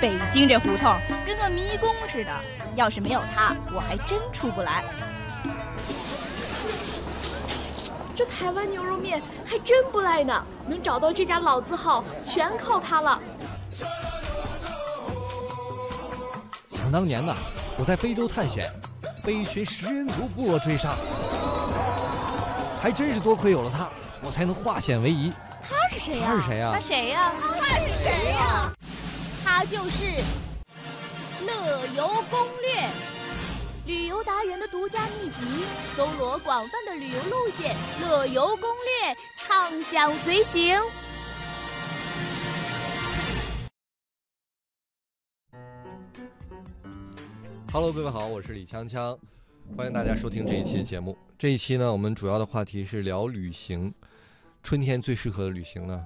北京这胡同跟个迷宫似的，要是没有它，我还真出不来。这台湾牛肉面还真不赖呢，能找到这家老字号，全靠它了。想当年呢，我在非洲探险，被一群食人族部落追杀，还真是多亏有了它，我才能化险为夷。他是谁呀？他是谁呀他谁呀？他是谁呀？他就是《乐游攻略》，旅游达人的独家秘籍，搜罗广泛的旅游路线，乐游攻略，畅享随行。Hello，各位好，我是李锵锵，欢迎大家收听这一期的节目。这一期呢，我们主要的话题是聊旅行。春天最适合的旅行呢，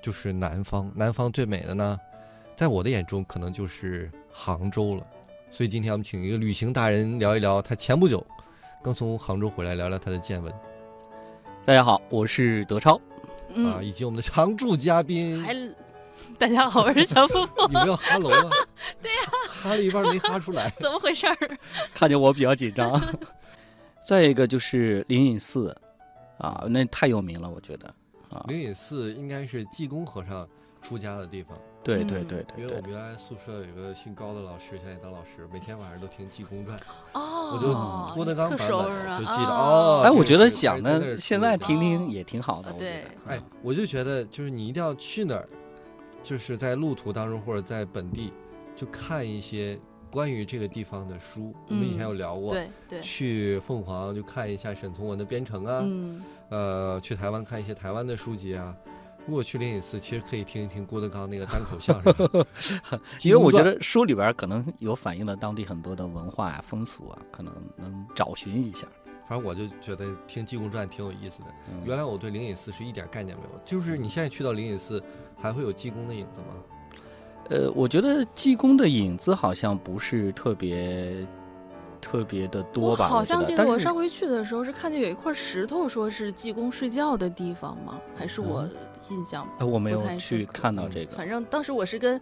就是南方。南方最美的呢，在我的眼中可能就是杭州了。所以今天我们请一个旅行达人聊一聊，他前不久刚从杭州回来，聊聊他的见闻大家好，我是德超。啊，嗯，以及我们的常驻嘉宾。还大家好，我是小峰峰你，们要哈喽啊？对呀、哈了一半没哈出来。怎么回事儿？看见我比较紧张。再一个就是灵隐寺，啊，那太有名了，我觉得啊，灵隐寺应该是济公和尚出家的地方。嗯对对对对对因为我们，原来宿舍有一个姓高的老师，现在当老师，每天晚上都听《济公传》，哦我就郭德纲版本？就记得哦哦。哎，我觉得讲的现在听听也挺好的，啊我觉得对。哎，我就觉得就是你一定要去哪儿，就是在路途当中或者在本地，就看一些关于这个地方的书。我们以前有聊过，对对，去凤凰就看一下沈从文的《编程》啊，嗯，呃，去台湾看一些台湾的书籍啊。如果去灵隐寺，其实可以听一听郭德纲那个单口相声，因为我觉得书里边可能有反映了当地很多的文化呀、风俗啊，可能能找寻一下。反正我就觉得听《济公传》挺有意思的。嗯原来我对灵隐寺是一点概念没有，就是你现在去到灵隐寺，还会有济公的影子吗？呃，我觉得济公的影子好像不是特别特别的多吧？我好像记得我上回去的时候是看见有一块石头，说是济公睡觉的地方吗？还是我印象？呃我没有去看到这个。反正当时我是跟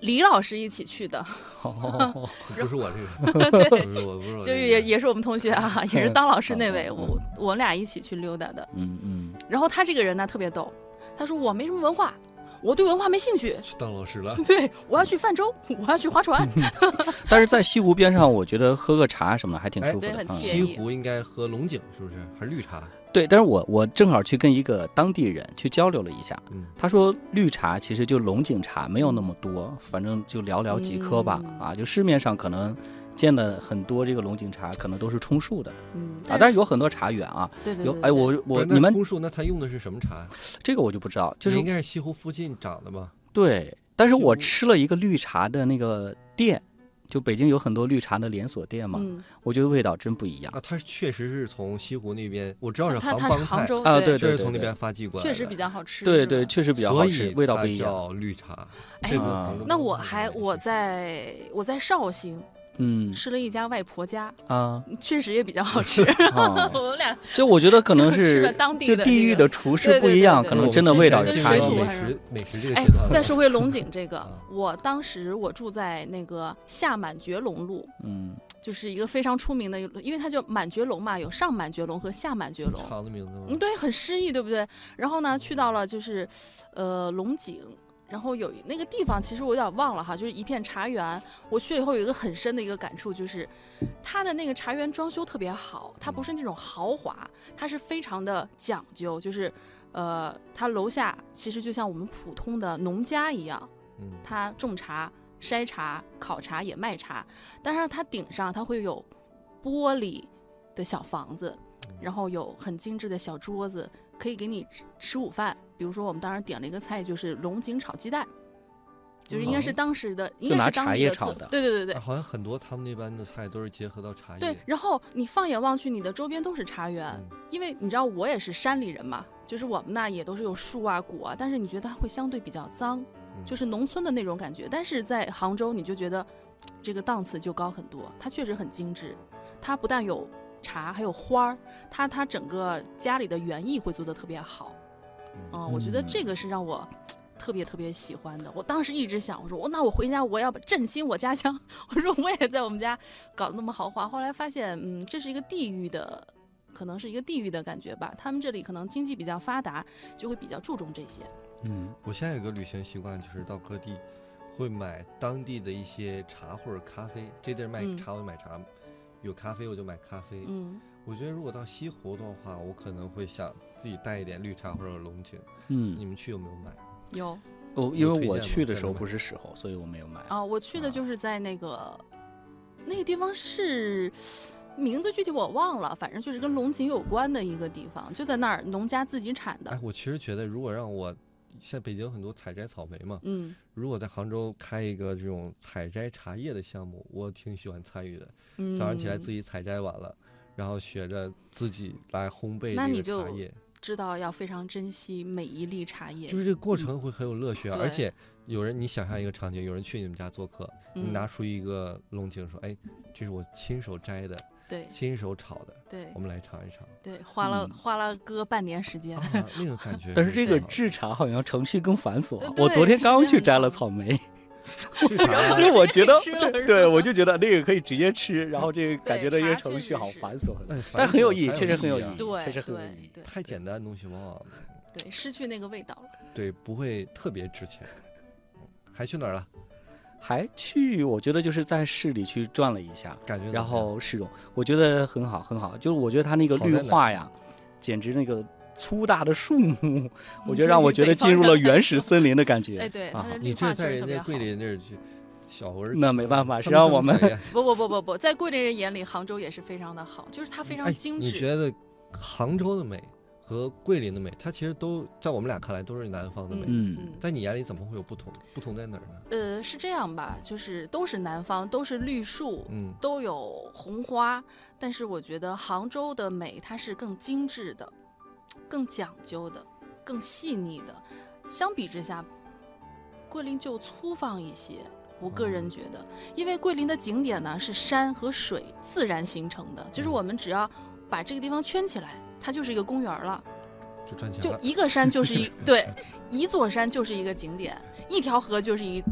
李老师一起去的，哦 不是我这个，不是我，不是我这个，就是也也是我们同学啊，也是当老师那位，嗯我我俩一起去溜达的。嗯嗯，然后他这个人呢特别逗，他说我没什么文化，我对文化没兴趣，去当老师了。对我要去泛舟，我要去划船。但是在西湖边上，我觉得喝个茶什么的还挺哎舒服的。嗯西湖应该喝龙井，是不是？还是绿茶？对，但是我我正好去跟一个当地人去交流了一下，嗯，他说绿茶其实就龙井茶没有那么多，反正就寥寥几颗吧。嗯啊，就市面上可能见的很多这个龙井茶，可能都是冲树的。嗯，啊，但是有很多茶园啊，对对对，有哎，我我你们枫树，那他用的是什么茶？这个我就不知道，就是应该是西湖附近长的吧？对，但是我吃了一个绿茶的那个店，就北京有很多绿茶的连锁店嘛，嗯，我觉得味道真不一样。啊，它确实是从西湖那边，我知道是杭杭州啊对确实从那边发寄过来，确实比较好吃，对对，确实比较好吃，味道它不一样。叫绿茶。哎这个啊。那我还我在我在绍兴嗯吃了一家外婆家，啊，确实也比较好吃。啊 我们俩 就我觉得可能是当地的地域的厨师不一样，可能真的味道有跟差异水土。还是美食美食这个哎，，再说回龙井这个啊，我当时我住在那个下满觉龙路，嗯，就是一个非常出名的一个，因为它叫满觉龙嘛，有上满觉龙和下满觉龙。长的名字吗？嗯，对，很诗意，对不对？然后呢，去到了就是，呃，龙井，然后有一那个地方，其实我有点忘了哈，就是一片茶园。我去了以后有一个很深的一个感触，就是它的那个茶园装修特别好，它不是那种豪华，它是非常的讲究，就是，呃，它楼下其实就像我们普通的农家一样，嗯，它种茶、筛茶、烤茶也卖茶，但是它顶上它会有玻璃的小房子，然后有很精致的小桌子，可以给你吃吃午饭。比如说，我们当时点了一个菜，就是龙井炒鸡蛋，就是应该是当时的，应该就拿茶是当地的特叶炒的对对对对啊好像很多他们那边的菜都是结合到茶叶。对。然后你放眼望去，你的周边都是茶园，嗯因为你知道我也是山里人嘛，就是我们那也都是有树啊果啊，但是你觉得它会相对比较脏，嗯就是农村的那种感觉。但是在杭州，你就觉得这个档次就高很多，它确实很精致。它不但有茶，还有花儿，它它整个家里的园艺会做得特别好。嗯，我觉得这个是让我特别特别喜欢的。我当时一直想，我说我那我回家我要振兴我家乡，我说我也在我们家搞得那么豪华。后来发现，嗯，这是一个地域的，可能是一个地域的感觉吧。他们这里可能经济比较发达，就会比较注重这些。嗯，我现在有个旅行习惯，就是到各地会买当地的一些茶或者咖啡。这地儿卖嗯茶，我就买茶；有咖啡我就买咖啡。嗯我觉得如果到西湖的话，我可能会想自己带一点绿茶或者龙井。嗯你，们去有没有买？有我因为我去的时候不是时候，所以我没有买。啊，我去的就是在那个那个地方是。名字具体我忘了，反正就是跟龙井有关的一个地方，就在那儿，农家自己产的哎，。我其实觉得，如果让我，像北京有很多采摘草莓嘛，嗯，如果在杭州开一个这种采摘茶叶的项目，我挺喜欢参与的。嗯早上起来自己采摘完了，然后学着自己来烘焙这个那你就茶叶，知道要非常珍惜每一粒茶叶。就是这个过程会很有乐趣啊。而且有人，你想象一个场景，有人去你们家做客，你嗯拿出一个龙井说：“哎，这是我亲手摘的，对亲手炒的，对我们来尝一尝。对，花了、嗯花了哥半年时间。啊”那个感觉，但是这个制制茶好像程序更繁琐呃。我昨天刚去摘了草莓，因为 我觉得对，我就觉得那个可以直接吃，然后这个感觉对这些茶确实程序好是繁琐，哎但是很有意义，确实很有意啊义，对确实很有意义。太简单的东西往往对，失去那个味道了。对不会特别值钱。嗯还去哪儿了？还去，我觉得就是在市里去转了一下，感觉然后市容，我觉得很好，很好。就是我觉得它那个绿化呀，简直那个粗大的树木，我觉得让我觉得进入了原始森林的感觉。哎，对，啊绿你这在人家桂。林那儿去，小儿那没办法，风谁让我们不不不不不，在桂林人眼里，杭州也是非常的好，就是它非哎常精致。你觉得杭州的美和桂林的美，它其实都在我们俩看来都是南方的美，嗯嗯，在你眼里怎么会有不同？不同在哪儿呢？呃，是这样吧，就是都是南方，都是绿树，嗯，都有红花，但是我觉得杭州的美它是更精致的，更讲究的，更细腻的。相比之下，桂林就粗放一些。我个人觉得，因为桂林的景点呢是山和水自然形成的，就是我们只要把这个地方圈起来，它就是一个公园了。就赚钱了。就一个山就是一 对，一座山就是一个景点，一条河就是一，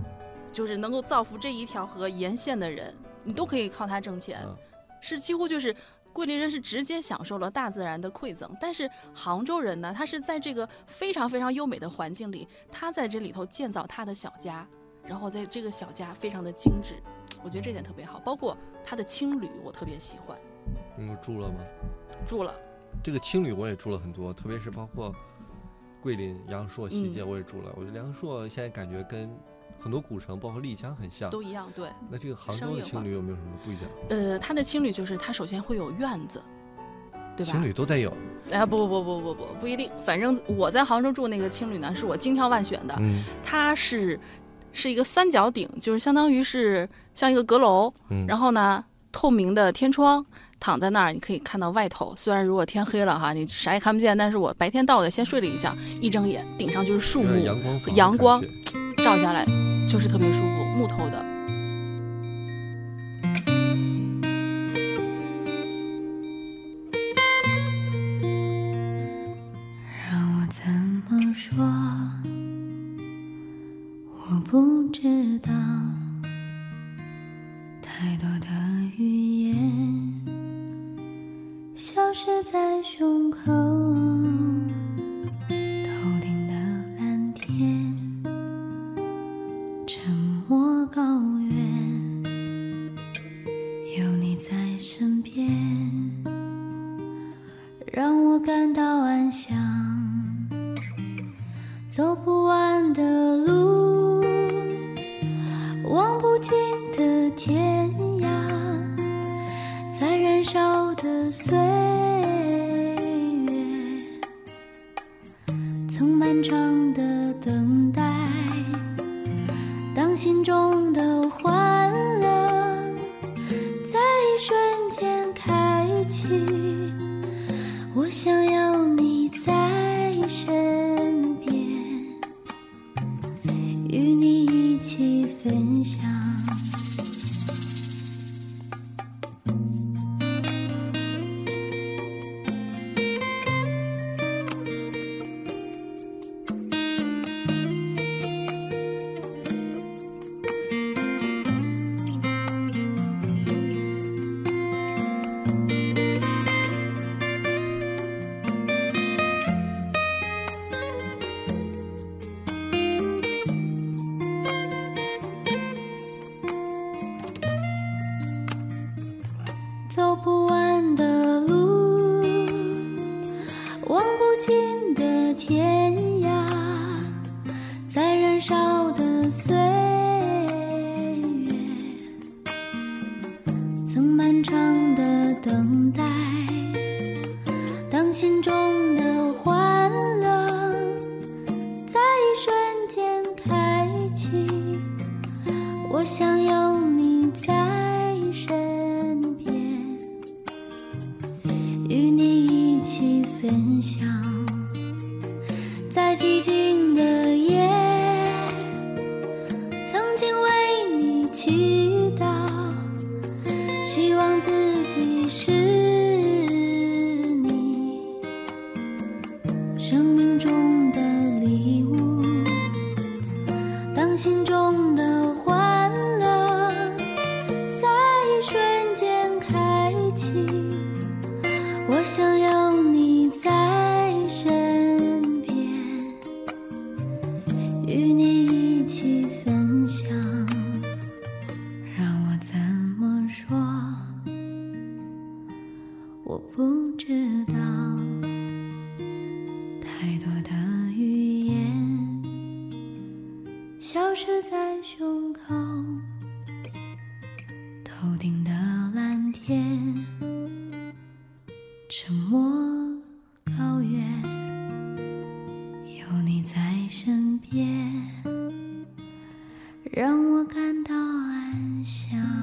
就是能够造福这一条河沿线的人，你都可以靠它挣钱，嗯是几乎就是。桂林人是直接享受了大自然的馈赠，但是杭州人呢，他是在这个非常非常优美的环境里，他在这里头建造他的小家，然后在这个小家非常的精致，我觉得这点特别好。包括他的青旅，我特别喜欢，你们住了吗？住了，这个青旅我也住了很多，特别是包括桂林、阳朔、西涧，嗯我也住了。我觉得阳朔现在感觉跟很多古城，包括丽江很像。都一样，对。那这个杭州的青旅有没有什么不一样？呃，它的青旅就是它首先会有院子，对吧？青旅都得有。哎，不不不不不不一定，反正我在杭州住那个青旅呢，是我精挑万选的，嗯它是是一个三角顶，就是相当于是像一个阁楼，嗯。然后呢透明的天窗。躺在那儿，你可以看到外头。虽然如果天黑了哈，你啥也看不见，但是我白天到的，先睡了一觉，一睁眼顶上就是树木，阳光照下来就是特别舒服，木头的。让我怎么说？我不知道，太多的语言消失在胸口。望不尽的天涯，在燃烧的岁月，少的岁月，曾漫长的等待。当心中的欢乐在一瞬间开启，我想有你在身边，与你一起分享。我不知道，太多的语言消失在胸口，头顶的蓝天，沉默高原，有你在身边，让我感到安详。